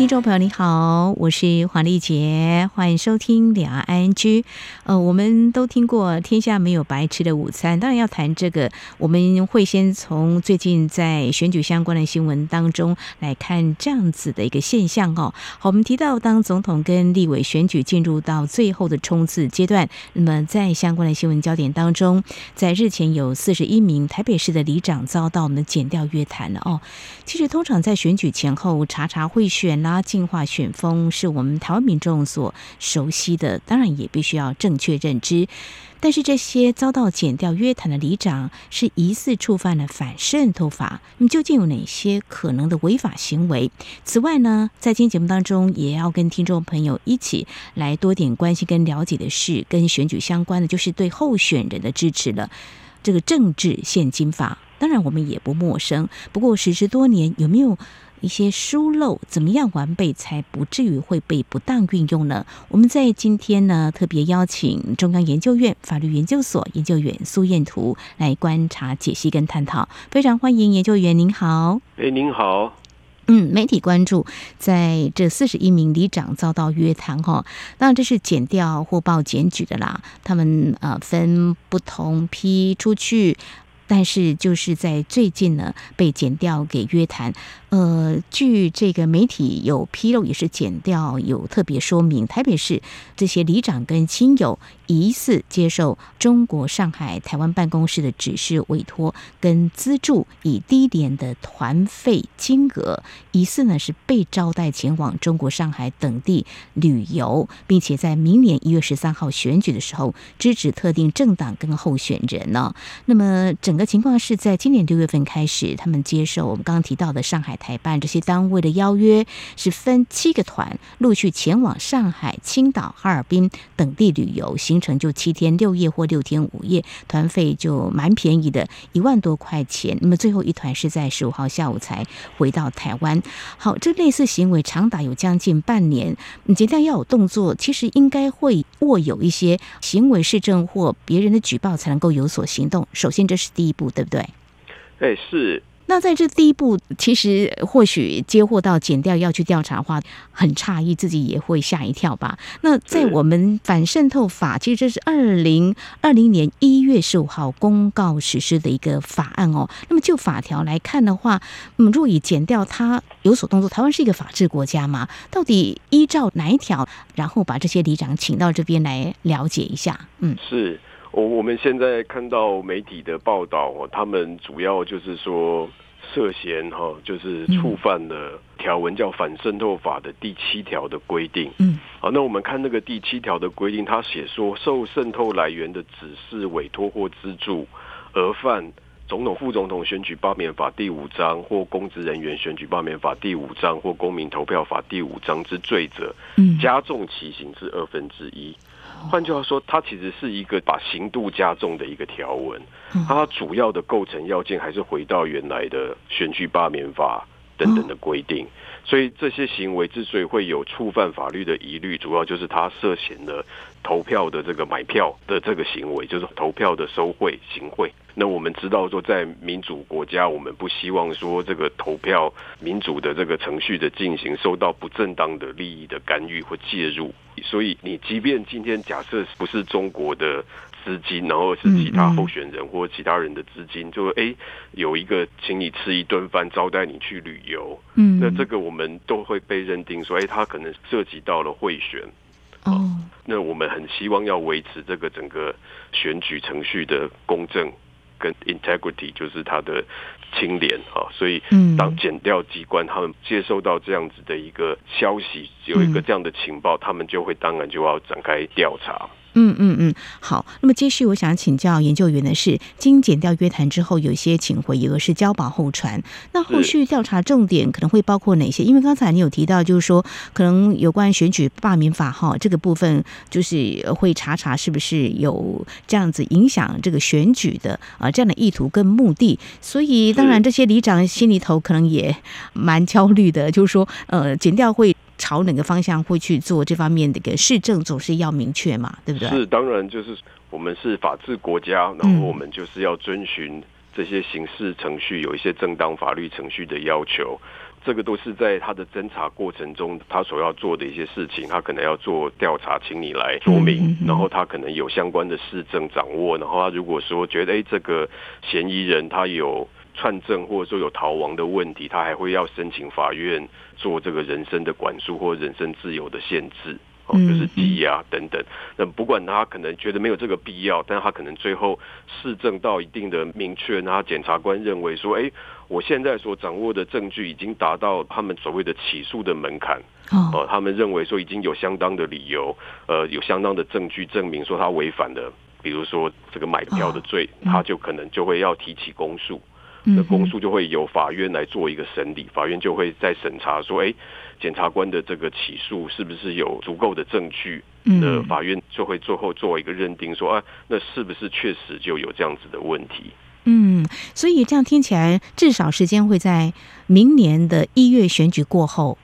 听众朋友你好，我是黄丽杰，欢迎收听两岸 ING。呃，我们都听过“天下没有白吃的午餐”，当然要谈这个，我们会先从最近在选举相关的新闻当中来看这样子的一个现象哦。好，我们提到当总统跟立委选举进入到最后的冲刺阶段，那么在相关的新闻焦点当中，在日前有四十一名台北市的里长遭到我们的检调约谈了哦。其实通常在选举前后查查贿选啊。净化选风是我们台湾民众所熟悉的，当然也必须要正确认知。但是这些遭到检调约谈的里长是疑似触犯了反渗透法，那么究竟有哪些可能的违法行为？此外呢，在今天节目当中也要跟听众朋友一起来多点关心跟了解的是跟选举相关的，就是对候选人的支持了。这个政治献金法，当然我们也不陌生。不过时至多年，有没有？一些疏漏怎么样完备，才不至于会被不当运用呢？我们在今天呢，特别邀请中央研究院法律研究所研究员苏彦图来观察、解析跟探讨。非常欢迎研究员，您好。哎，您好。嗯，媒体关注在这四十一名里长遭到约谈哈，当然这是减掉或报检举的啦。他们呃分不同批出去。但是就是在最近呢，被减掉给约谈。呃，据这个媒体有披露，也是检调有特别说明，台北市这些里长跟亲友疑似接受中国上海台湾办公室的指示委托跟资助，以低廉的团费金额，疑似呢是被招待前往中国上海等地旅游，并且在明年一月十三号选举的时候支持特定政党跟候选人呢。那么整个情况是在今年六月份开始，他们接受我们刚刚提到的上海台办这些单位的邀约，是分七个团陆续前往上海、青岛、哈尔滨等地旅游，行程就七天六夜或六天五夜，团费就蛮便宜的，一万多块钱。那么最后一团是在十五号下午才回到台湾。好，这类似行为长达有将近半年，你一旦要有动作，其实应该会握有一些行为市政或别人的举报，才能够有所行动。首先，这是第一。步对不对？哎，是。那在这第一步，其实或许接获到减掉要去调查的话，很诧异，自己也会吓一跳吧。那在我们反渗透法，其实这是二零二零年一月十五号公告实施的一个法案哦。那么就法条来看的话，嗯，若以减掉它有所动作，台湾是一个法治国家嘛？到底依照哪一条？然后把这些里长请到这边来了解一下。嗯，是。我我们现在看到媒体的报道，他们主要就是说涉嫌哈，就是触犯了条文叫反渗透法的第七条的规定。嗯，好，那我们看那个第七条的规定，他写说受渗透来源的指示、委托或资助而犯总统、副总统选举罢免法第五章或公职人员选举罢免法第五章或公民投票法第五章之罪者，加重其刑之二分之一。换句话说，它其实是一个把刑度加重的一个条文。它主要的构成要件还是回到原来的选举罢免法等等的规定。所以这些行为之所以会有触犯法律的疑虑，主要就是他涉嫌了投票的这个买票的这个行为，就是投票的收贿行贿。那我们知道说，在民主国家，我们不希望说这个投票民主的这个程序的进行受到不正当的利益的干预或介入。所以，你即便今天假设不是中国的资金，然后是其他候选人或其他人的资金，就哎有一个请你吃一顿饭，招待你去旅游，嗯，那这个我们都会被认定说，哎，他可能涉及到了贿选。哦，那我们很希望要维持这个整个选举程序的公正。跟 integrity 就是它的清廉啊，所以当检调机关他们接收到这样子的一个消息，有一个这样的情报，他们就会当然就要展开调查。嗯嗯嗯，好。那么接续，我想请教研究员的是，经检调约谈之后，有些请回，有的是交保候传。那后续调查重点可能会包括哪些？因为刚才你有提到，就是说可能有关选举罢免法哈这个部分，就是会查查是不是有这样子影响这个选举的啊这样的意图跟目的。所以当然这些里长心里头可能也蛮焦虑的，就是说呃检调会。朝哪个方向会去做这方面的一个市政，总是要明确嘛，对不对？是，当然就是我们是法治国家，然后我们就是要遵循这些刑事程序，有一些正当法律程序的要求。这个都是在他的侦查过程中，他所要做的一些事情，他可能要做调查，请你来说明，然后他可能有相关的市政掌握，然后他如果说觉得哎，这个嫌疑人他有串证或者说有逃亡的问题，他还会要申请法院做这个人身的管束或人身自由的限制。哦就是羁押等等，那不管他可能觉得没有这个必要，但他可能最后事证到一定的明确，那检察官认为说，哎，我现在所掌握的证据已经达到他们所谓的起诉的门槛，哦，他们认为说已经有相当的理由，呃，有相当的证据证明说他违反了，比如说这个买票的罪，他就可能就会要提起公诉。那公诉就会由法院来做一个审理，法院就会再审查说，哎，检察官的这个起诉是不是有足够的证据？那法院就会最后做一个认定，说，啊，那是不是确实就有这样子的问题？嗯，所以这样听起来，至少时间会在明年的一月选举过后。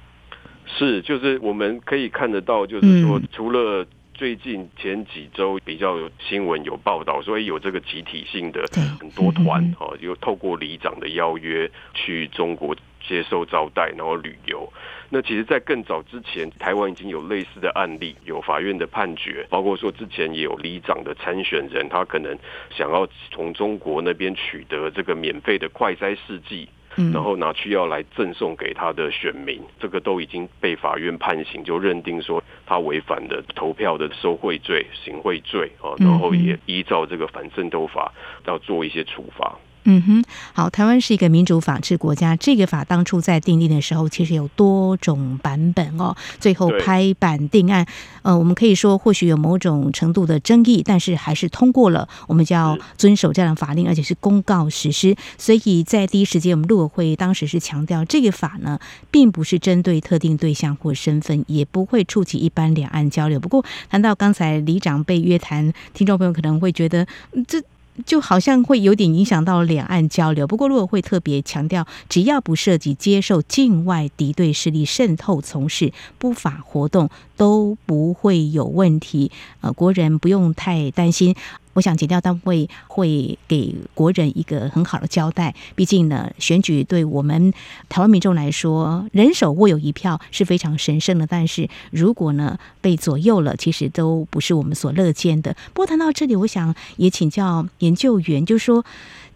是，就是我们可以看得到，就是说，除了。最近前几周比较有新闻有报道，所以有这个集体性的很多团哦，有透过里长的邀约去中国接受招待，然后旅游。那其实，在更早之前，台湾已经有类似的案例，有法院的判决，包括说之前也有里长的参选人，他可能想要从中国那边取得这个免费的快筛试剂。然后拿去要来赠送给他的选民，这个都已经被法院判刑，就认定说他违反了投票的受贿罪、行贿罪啊，然后也依照这个反渗透法要做一些处罚。嗯哼，好，台湾是一个民主法治国家。这个法当初在订立的时候，其实有多种版本哦。最后拍板定案，呃，我们可以说或许有某种程度的争议，但是还是通过了。我们就要遵守这样的法令，而且是公告实施。所以在第一时间，我们陆委会当时是强调，这个法呢，并不是针对特定对象或身份，也不会触及一般两岸交流。不过谈到刚才里长被约谈，听众朋友可能会觉得这。就好像会有点影响到两岸交流，不过陆委会特别强调，只要不涉及接受境外敌对势力渗透、从事不法活动，都不会有问题。呃，国人不用太担心。我想检调单位会给国人一个很好的交代。毕竟呢，选举对我们台湾民众来说，人手握有一票是非常神圣的。但是如果呢被左右了，其实都不是我们所乐见的。不过谈到这里，我想也请教研究员，就是说，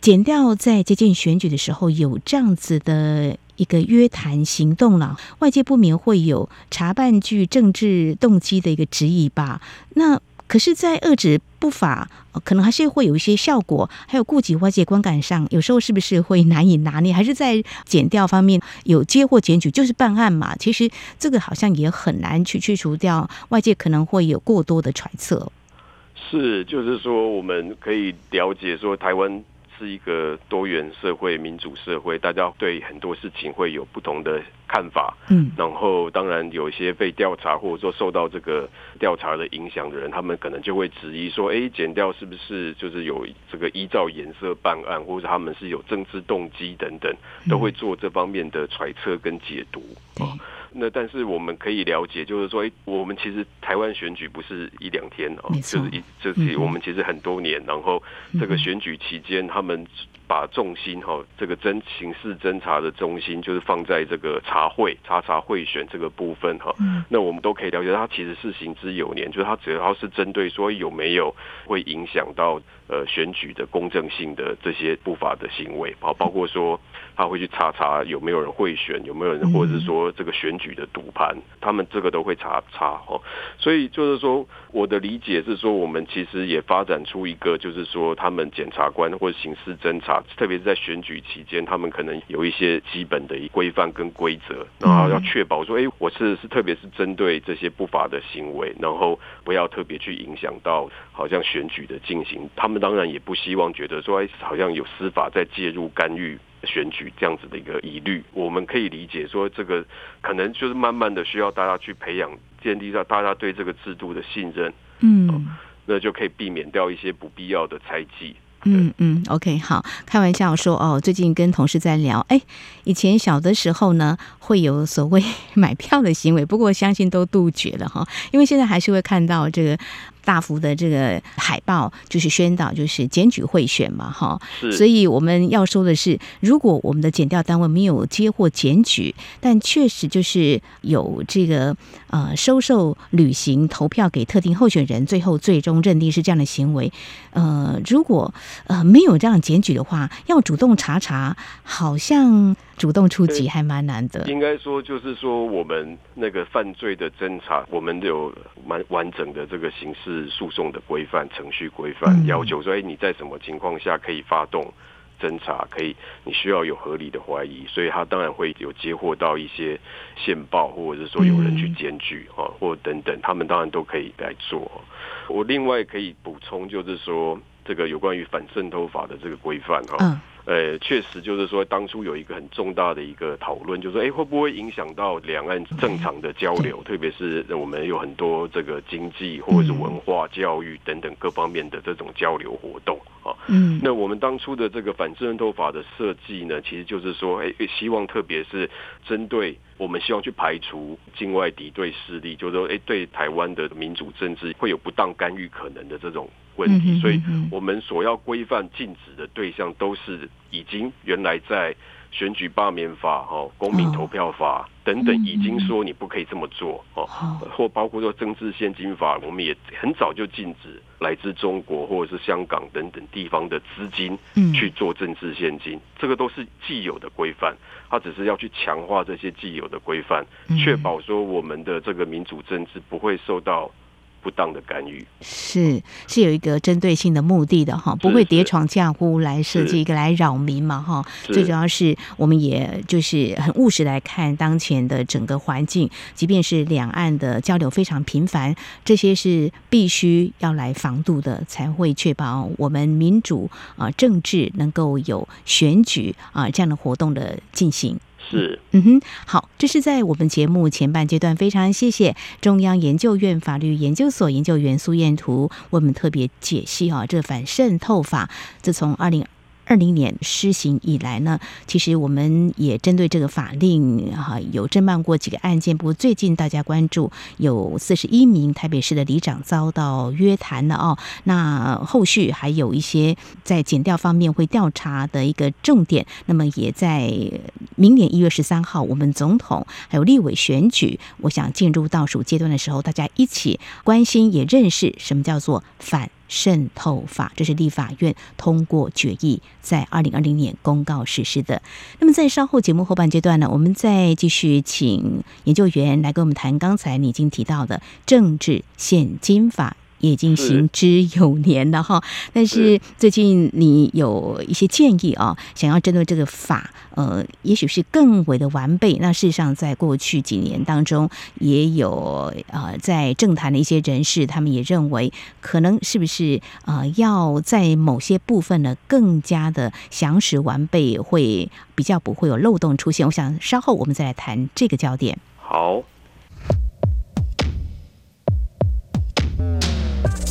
检调在接近选举的时候有这样子的一个约谈行动了，外界不免会有查办具政治动机的一个质疑吧？那。可是，在遏止不法，可能还是会有一些效果，还有顾及外界观感上，有时候是不是会难以拿捏？还是在检调方面有接获检举就是办案嘛？其实这个好像也很难去去除掉外界可能会有过多的揣测。是，就是说我们可以了解说台湾。是一个多元社会、民主社会，大家对很多事情会有不同的看法。嗯，然后当然有一些被调查或者说受到这个调查的影响的人，他们可能就会质疑说：“哎，剪掉是不是就是有这个依照颜色办案，或者他们是有政治动机等等，都会做这方面的揣测跟解读。”嗯。那但是我们可以了解，就是说，哎，我们其实台湾选举不是一两天哦，就是一就是我们其实很多年，然后这个选举期间，他们把重心哈，这个侦刑事侦查的中心就是放在这个查会、查查贿选这个部分哈。那我们都可以了解，它其实是行之有年，就是它只要是针对说有没有会影响到呃选举的公正性的这些不法的行为，包包括说。他会去查查有没有人贿选，有没有人，或者是说这个选举的赌盘，他们这个都会查查哦。所以就是说，我的理解是说，我们其实也发展出一个，就是说，他们检察官或者刑事侦查，特别是在选举期间，他们可能有一些基本的规范跟规则，然后要确保说，哎，我是是特别是针对这些不法的行为，然后不要特别去影响到好像选举的进行。他们当然也不希望觉得说，哎，好像有司法在介入干预。选举这样子的一个疑虑，我们可以理解说，这个可能就是慢慢的需要大家去培养，建立到大家对这个制度的信任，嗯，那就可以避免掉一些不必要的猜忌，嗯嗯，OK，好，开玩笑说哦，最近跟同事在聊，哎，以前小的时候呢，会有所谓 买票的行为，不过相信都杜绝了哈，因为现在还是会看到这个。大幅的这个海报就是宣导，就是检举贿选嘛，哈，所以我们要说的是，如果我们的检调单位没有接获检举，但确实就是有这个呃收受履行投票给特定候选人，最后最终认定是这样的行为，呃，如果呃没有这样检举的话，要主动查查，好像。主动出击还蛮难的。应该说，就是说，我们那个犯罪的侦查，我们有蛮完整的这个刑事诉讼的规范、程序规范，要求说，哎，你在什么情况下可以发动侦查？可以，你需要有合理的怀疑，所以他当然会有接获到一些线报，或者是说有人去检举啊，或等等，他们当然都可以来做。我另外可以补充，就是说，这个有关于反渗透法的这个规范哈。呃，确实就是说，当初有一个很重大的一个讨论，就是说，哎，会不会影响到两岸正常的交流？特别是我们有很多这个经济或者是文化、教育等等各方面的这种交流活动啊。嗯，那我们当初的这个反渗透法的设计呢，其实就是说，哎，希望特别是针对我们希望去排除境外敌对势力，就是说，哎，对台湾的民主政治会有不当干预可能的这种。问题，所以我们所要规范禁止的对象都是已经原来在选举罢免法、哈公民投票法等等已经说你不可以这么做哦，或包括说政治献金法，我们也很早就禁止来自中国或者是香港等等地方的资金去做政治献金，这个都是既有的规范，它只是要去强化这些既有的规范，确保说我们的这个民主政治不会受到。不当的干预是是有一个针对性的目的的哈，不会叠床架屋来设计一个来扰民嘛哈。最主要是我们也就是很务实来看当前的整个环境，即便是两岸的交流非常频繁，这些是必须要来防堵的，才会确保我们民主啊政治能够有选举啊这样的活动的进行。是，嗯哼，好，这是在我们节目前半阶段，非常谢谢中央研究院法律研究所研究员苏燕图为我们特别解析啊，这反渗透法自从二零。二零年施行以来呢，其实我们也针对这个法令哈，有侦办过几个案件。不过最近大家关注有四十一名台北市的里长遭到约谈了哦。那后续还有一些在检调方面会调查的一个重点。那么也在明年一月十三号，我们总统还有立委选举，我想进入倒数阶段的时候，大家一起关心也认识什么叫做反。渗透法，这是立法院通过决议，在二零二零年公告实施的。那么在稍后节目后半阶段呢，我们再继续请研究员来跟我们谈刚才你已经提到的政治现金法。也已经行之有年了哈，但是最近你有一些建议啊，想要针对这个法，呃，也许是更为的完备。那事实上，在过去几年当中，也有呃，在政坛的一些人士，他们也认为，可能是不是呃，要在某些部分呢，更加的详实完备，会比较不会有漏洞出现。我想稍后我们再来谈这个焦点。好。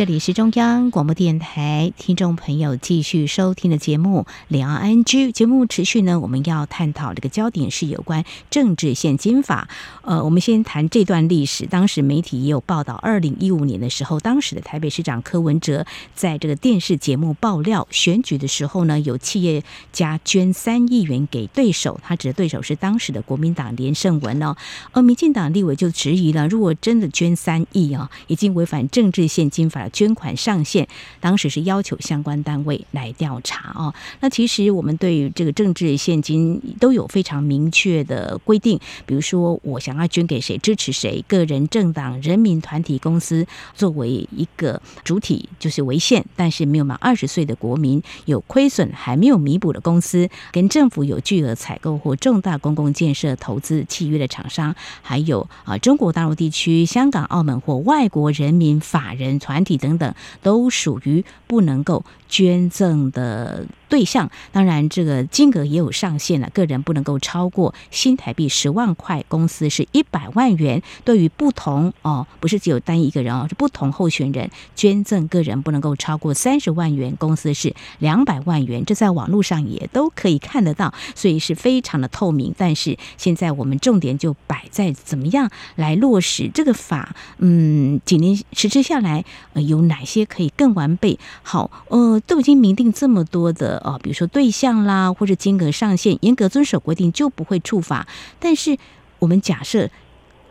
这里是中央广播电台，听众朋友继续收听的节目《两岸 ING》。节目持续呢，我们要探讨这个焦点是有关政治献金法。呃，我们先谈这段历史。当时媒体也有报道，二零一五年的时候，当时的台北市长柯文哲在这个电视节目爆料，选举的时候呢，有企业家捐三亿元给对手，他指的对手是当时的国民党连胜文哦。而民进党立委就质疑了，如果真的捐三亿啊，已经违反政治献金法。捐款上限，当时是要求相关单位来调查哦。那其实我们对于这个政治现金都有非常明确的规定，比如说我想要捐给谁，支持谁，个人、政党、人民团体、公司作为一个主体就是为限，但是没有满二十岁的国民，有亏损还没有弥补的公司，跟政府有巨额采购或重大公共建设投资契约的厂商，还有啊中国大陆地区、香港、澳门或外国人民法人团体等等，都属于不能够捐赠的对象，当然这个金额也有上限了，个人不能够超过新台币十万块，公司是一百万元。对于不同哦，不是只有单一个人哦，是不同候选人捐赠，个人不能够超过三十万元，公司是两百万元。这在网络上也都可以看得到，所以是非常的透明。但是现在我们重点就摆在怎么样来落实这个法。嗯，几年实施下来，呃，有哪些可以更完备？好，呃，都已经明定这么多的。哦，比如说对象啦，或者金额上限，严格遵守规定就不会处罚。但是我们假设，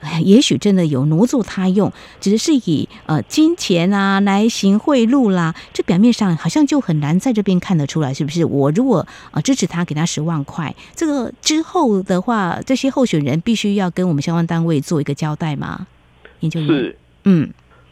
哎，也许真的有挪作他用，只是以呃金钱啊来行贿赂啦，这表面上好像就很难在这边看得出来，是不是？我如果啊支持他，给他十万块，这个之后的话，这些候选人必须要跟我们相关单位做一个交代吗？研究员是，嗯。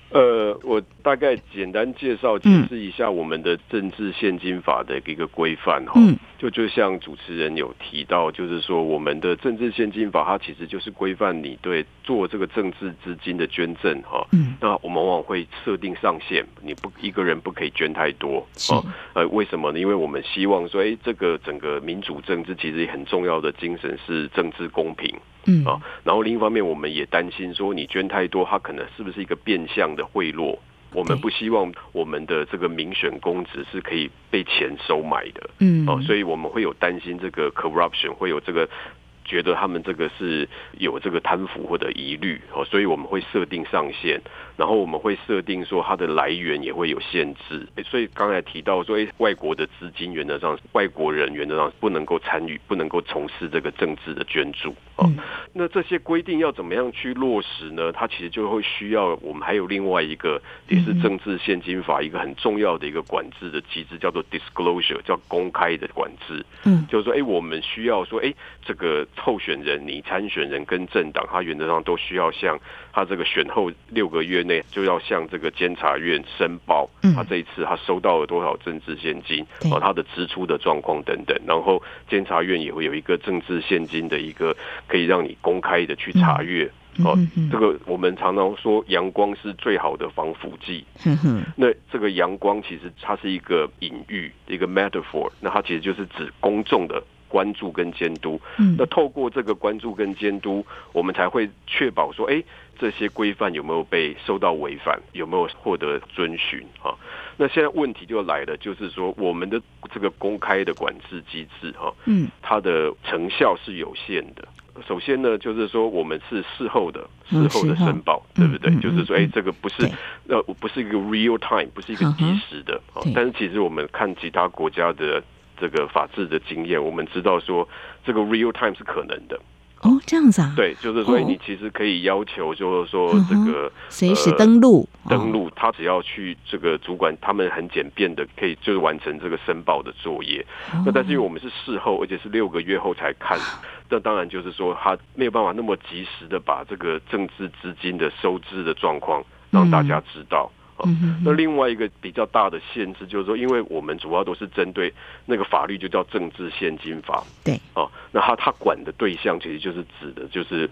呃，我大概简单介绍解释一下我们的政治现金法的一个规范哈。嗯。就就像主持人有提到，就是说我们的政治现金法，它其实就是规范你对做这个政治资金的捐赠哈。嗯。那我们往往会设定上限，你不一个人不可以捐太多。是。呃，为什么呢？因为我们希望说，哎，这个整个民主政治其实也很重要的精神是政治公平。嗯啊，然后另一方面，我们也担心说，你捐太多，它可能是不是一个变相的贿赂？我们不希望我们的这个民选公职是可以被钱收买的。嗯，哦，所以我们会有担心这个 corruption 会有这个。觉得他们这个是有这个贪腐或者疑虑哦，所以我们会设定上限，然后我们会设定说它的来源也会有限制。所以刚才提到说，诶，外国的资金原则上，外国人原则上不能够参与，不能够从事这个政治的捐助哦。那这些规定要怎么样去落实呢？它其实就会需要我们还有另外一个也是政治现金法一个很重要的一个管制的机制，叫做 disclosure，叫公开的管制。嗯，就是说，诶，我们需要说，诶，这个。候选人、你参选人跟政党，他原则上都需要向他这个选后六个月内就要向这个监察院申报，他这一次他收到了多少政治现金，哦，他的支出的状况等等。然后监察院也会有一个政治现金的一个可以让你公开的去查阅。哦，这个我们常常说阳光是最好的防腐剂。那这个阳光其实它是一个隐喻，一个 metaphor，那它其实就是指公众的。关注跟监督，那透过这个关注跟监督，我们才会确保说，哎，这些规范有没有被受到违反，有没有获得遵循啊？那现在问题就来了，就是说我们的这个公开的管制机制，哈，嗯，它的成效是有限的。首先呢，就是说我们是事后的，事后的申报，对不对？就是说，哎，这个不是呃，不是一个 real time，不是一个即时的。但是其实我们看其他国家的。这个法治的经验，我们知道说这个 real time 是可能的。哦，这样子啊？对，就是所以你其实可以要求，就是说这个随时登录，登录，他只要去这个主管，他们很简便的可以就是完成这个申报的作业。那但是因为我们是事后，而且是六个月后才看，那当然就是说他没有办法那么及时的把这个政治资金的收支的状况让大家知道。嗯，那另外一个比较大的限制就是说，因为我们主要都是针对那个法律，就叫政治现金法。对，哦，那他他管的对象其实就是指的，就是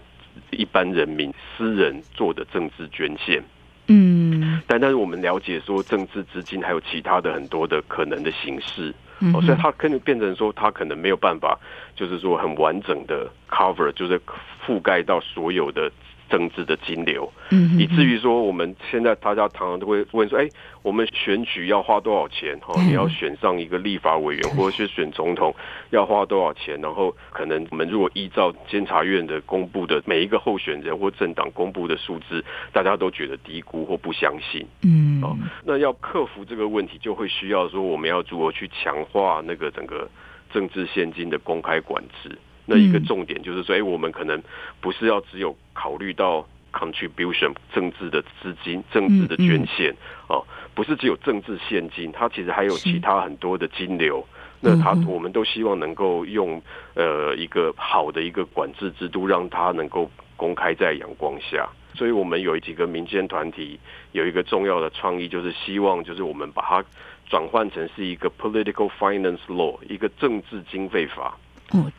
一般人民私人做的政治捐献。嗯，但但是我们了解说，政治资金还有其他的很多的可能的形式，哦，所以它可能变成说，它可能没有办法，就是说很完整的 cover，就是覆盖到所有的。政治的金流，以至于说我们现在大家常常都会问说：哎，我们选举要花多少钱？哈，你要选上一个立法委员，或者是选总统要花多少钱？然后可能我们如果依照监察院的公布的每一个候选人或政党公布的数字，大家都觉得低估或不相信。嗯，哦，那要克服这个问题，就会需要说我们要如何去强化那个整个政治现金的公开管制。那一个重点就是说，哎，我们可能不是要只有考虑到 contribution 政治的资金、政治的捐献哦，不是只有政治现金，它其实还有其他很多的金流。那它我们都希望能够用呃一个好的一个管制制度，让它能够公开在阳光下。所以我们有几个民间团体有一个重要的创意，就是希望就是我们把它转换成是一个 political finance law，一个政治经费法。哦。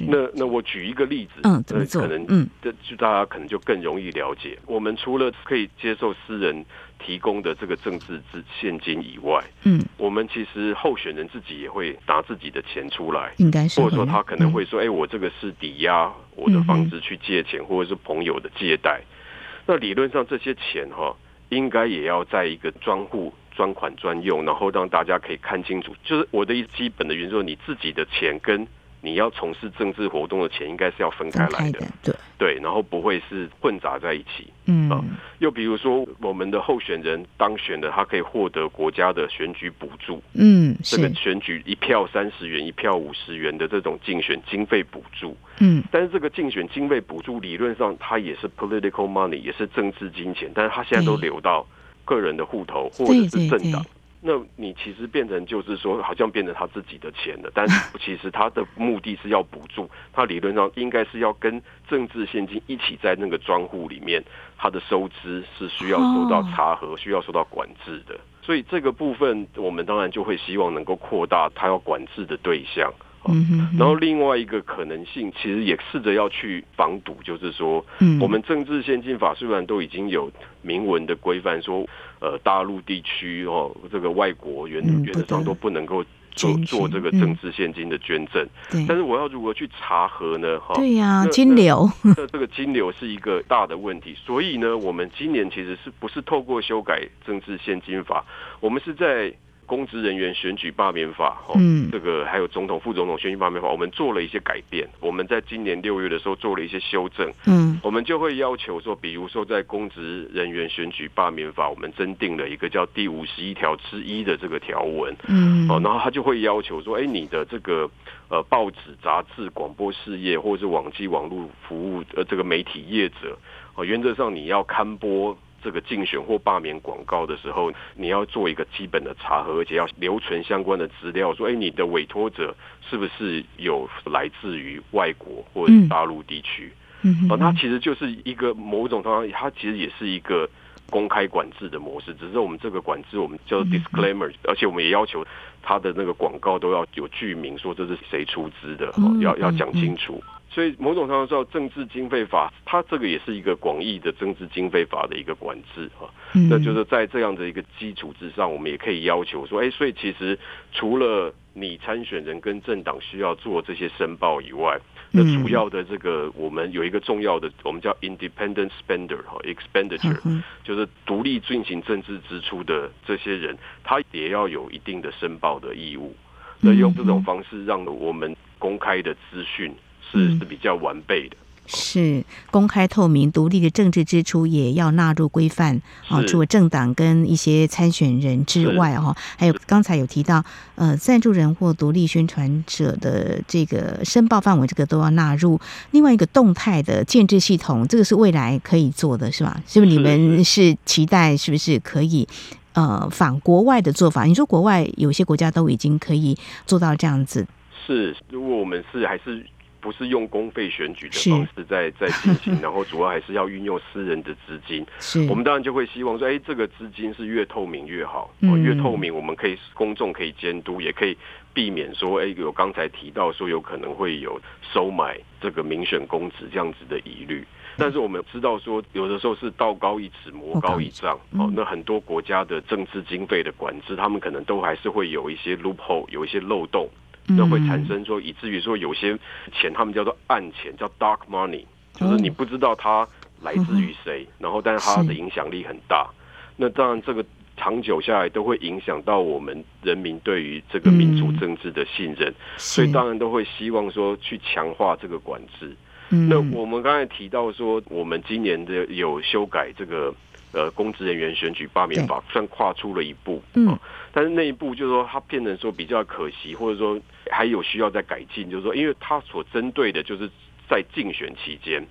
那那我举一个例子，嗯，怎么做？可能嗯，这就大家可能就更容易了解。我们除了可以接受私人提供的这个政治资现金以外，嗯，我们其实候选人自己也会拿自己的钱出来，应该是，或者说他可能会说，哎、嗯欸，我这个是抵押我的房子去借钱，嗯、或者是朋友的借贷。那理论上这些钱哈，应该也要在一个专户专款专用，然后让大家可以看清楚。就是我的一基本的原则，你自己的钱跟你要从事政治活动的钱应该是要分开来的，对对，然后不会是混杂在一起。嗯，啊，又比如说我们的候选人当选的，他可以获得国家的选举补助。嗯，这个选举一票三十元，一票五十元的这种竞选经费补助。嗯，但是这个竞选经费补助理论上它也是 political money，也是政治金钱，但是它现在都流到个人的户头或者是政党。那你其实变成就是说，好像变成他自己的钱了，但是 其实他的目的是要补助，他理论上应该是要跟政治现金一起在那个专户里面，他的收支是需要受到查核、需要受到管制的。所以这个部分，我们当然就会希望能够扩大他要管制的对象。嗯，然后另外一个可能性，其实也试着要去防堵，就是说，嗯。我们政治献金法虽然都已经有明文的规范，说，呃，大陆地区哦，这个外国原原则上都不能够做做这个政治现金的捐赠，但是我要如何去查核呢？哈，对呀，金流，那这个金流是一个大的问题，所以呢，我们今年其实是不是透过修改政治现金法，我们是在。公职人员选举罢免法，哦，这个还有总统、副总统选举罢免法，我们做了一些改变。我们在今年六月的时候做了一些修正，嗯，我们就会要求说，比如说在公职人员选举罢免法，我们增订了一个叫第五十一条之一的这个条文，嗯，哦，然后他就会要求说，哎，你的这个呃报纸、杂志、广播事业或者是网际网络服务呃这个媒体业者，哦，原则上你要刊播。这个竞选或罢免广告的时候，你要做一个基本的查核，而且要留存相关的资料，说，哎，你的委托者是不是有来自于外国或者大陆地区？嗯，啊，它其实就是一个某种程度上，它其实也是一个公开管制的模式，只是我们这个管制我们叫 disclaimer，而且我们也要求它的那个广告都要有具名，说这是谁出资的，要要讲清楚。所以某种程度上，政治经费法，它这个也是一个广义的政治经费法的一个管制啊。那就是在这样的一个基础之上，我们也可以要求说，哎，所以其实除了你参选人跟政党需要做这些申报以外，那主要的这个我们有一个重要的，我们叫 independent spender 哈 expenditure，就是独立进行政治支出的这些人，他也要有一定的申报的义务。那用这种方式，让我们公开的资讯。是是比较完备的，是公开透明、独立的政治支出也要纳入规范啊。除了政党跟一些参选人之外，哈，还有刚才有提到，呃，赞助人或独立宣传者的这个申报范围，这个都要纳入。另外一个动态的建制系统，这个是未来可以做的，是吧？是不是你们是期待，是不是可以呃仿国外的做法？你说国外有些国家都已经可以做到这样子，是？如果我们是还是？不是用公费选举的方式在在进行，然后主要还是要运用私人的资金。是，我们当然就会希望说，哎，这个资金是越透明越好。哦，越透明，我们可以公众可以监督，也可以避免说，哎，有刚才提到说有可能会有收买这个民选公职这样子的疑虑。但是我们知道说，有的时候是道高一尺，魔高一丈。哦，那很多国家的政治经费的管制，他们可能都还是会有一些 loophole，有一些漏洞。那会产生说，以至于说有些钱，他们叫做暗钱，叫 dark money，就是你不知道它来自于谁，然后但是它的影响力很大。那当然，这个长久下来都会影响到我们人民对于这个民主政治的信任，所以当然都会希望说去强化这个管制。那我们刚才提到说，我们今年的有修改这个。呃，公职人员选举罢免法算跨出了一步，嗯，但是那一步就是说，它变成说比较可惜，或者说还有需要再改进，就是说，因为它所针对的就是在竞选期间，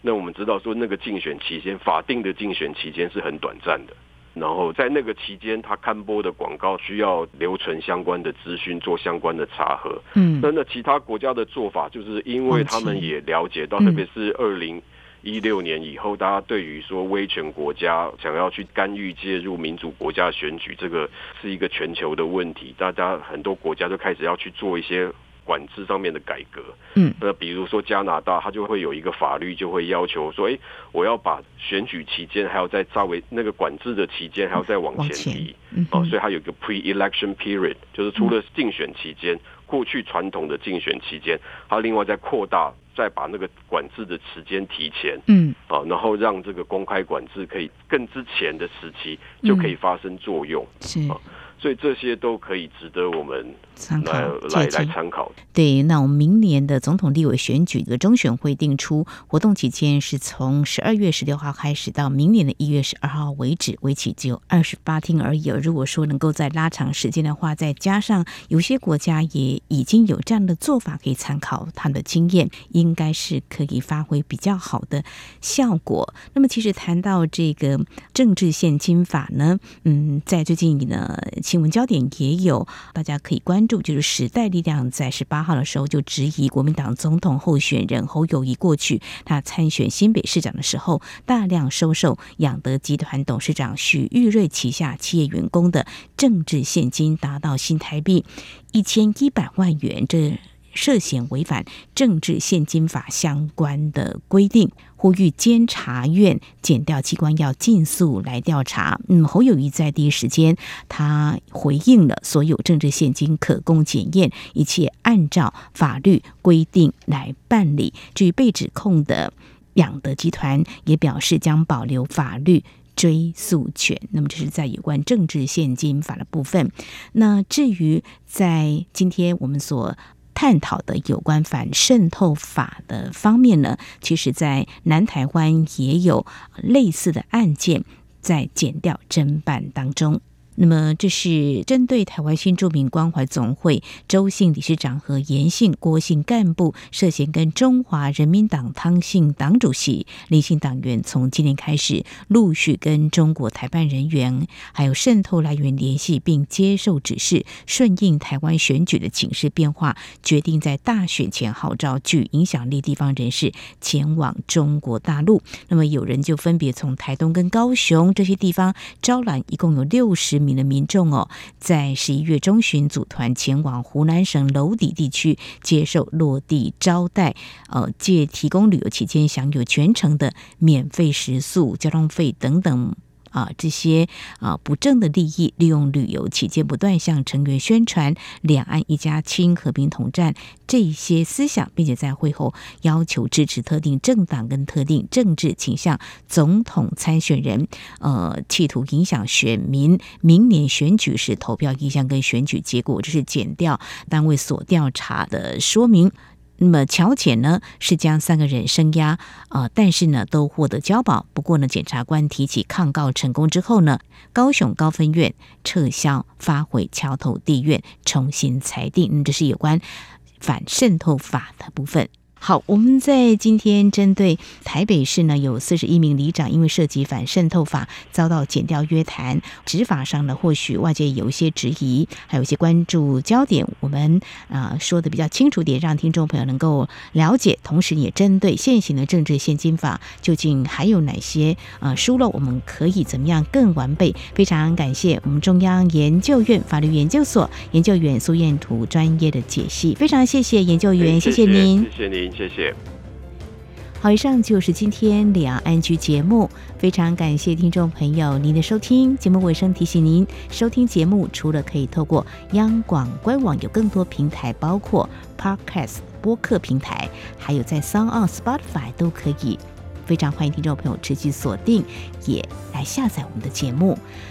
那我们知道说那个竞选期间，法定的竞选期间是很短暂的。然后在那个期间，他刊播的广告需要留存相关的资讯，做相关的查核。嗯，那那其他国家的做法，就是因为他们也了解到，特别是二零一六年以后，大家对于说威权国家想要去干预介入民主国家选举，这个是一个全球的问题，大家很多国家都开始要去做一些。管制上面的改革，嗯，那比如说加拿大，它就会有一个法律，就会要求说，哎，我要把选举期间还要再稍微那个管制的期间还要再往前提，嗯，哦，所以它有一个 pre-election period，就是除了竞选期间，嗯，过去传统的竞选期间，它另外再扩大，再把那个管制的时间提前，嗯，啊，然后让这个公开管制可以更之前的时期就可以发生作用，是。啊。所以这些都可以值得我们参考来来参考。对，那我们明年的总统、立委选举的中选会定出活动期间是从十二月十六号开始到明年的一月十二号为止，为期只有二十八天而已。如果说能够再拉长时间的话，再加上有些国家也已经有这样的做法可以参考他们的经验，应该是可以发挥比较好的效果。那么，其实谈到这个政治献金法呢，嗯，在最近呢。新闻焦点也有，大家可以关注，就是时代力量在十八号的时候就质疑国民党总统候选人侯友谊过去他参选新北市长的时候，大量收受养德集团董事长许玉瑞旗下企业员工的政治献金，达到新台币一千一百万元，这涉嫌违反政治献金法相关的规定。呼吁监察院检调机关要尽速来调查。嗯，侯友谊在第一时间，他回应了所有政治献金可供检验，一切按照法律规定来办理。至于被指控的养德集团，也表示将保留法律追诉权。那么，这是在有关政治献金法的部分。那至于在今天我们所探讨的有关反渗透法的方面呢，其实，在南台湾也有类似的案件在减调侦办当中。那么，这是针对台湾新住民关怀总会周姓理事长和严姓、郭姓干部涉嫌跟中华人民党汤姓党主席、林姓党员，从今年开始陆续跟中国台办人员还有渗透来源联系，并接受指示，顺应台湾选举的情势变化，决定在大选前号召具影响力地方人士前往中国大陆。那么，有人就分别从台东跟高雄这些地方招揽，一共有六十名。的民众哦，在十一月中旬组团前往湖南省娄底地区接受落地招待，呃，借提供旅游期间享有全程的免费食宿、交通费等等。啊，这些啊不正的利益，利用旅游期间不断向成员宣传两岸一家亲、和平统战这些思想，并且在会后要求支持特定政党跟特定政治倾向总统参选人，呃，企图影响选民明年选举时投票意向跟选举结果，这是减掉单位所调查的说明。那么，乔检呢是将三个人声押，呃，但是呢都获得交保。不过呢，检察官提起抗告成功之后呢，高雄高分院撤销，发回桥头地院重新裁定。嗯，这是有关反渗透法的部分。好，我们在今天针对台北市呢，有四十一名里长因为涉及反渗透法遭到减掉约谈，执法上呢，或许外界有一些质疑，还有一些关注焦点，我们啊、呃、说的比较清楚点，让听众朋友能够了解。同时，也针对现行的政治现金法究竟还有哪些啊疏漏，我们可以怎么样更完备？非常感谢我们中央研究院法律研究所研究员苏彦图专业的解析，非常谢谢研究员，谢谢您，谢谢您。谢谢。好，以上就是今天两岸 ING 节目，非常感谢听众朋友您的收听。节目尾声提醒您，收听节目除了可以透过央广官网，有更多平台，包括 Podcast 播客平台，还有在 SoundOn Spotify 都可以。非常欢迎听众朋友持续锁定，也来下载我们的节目。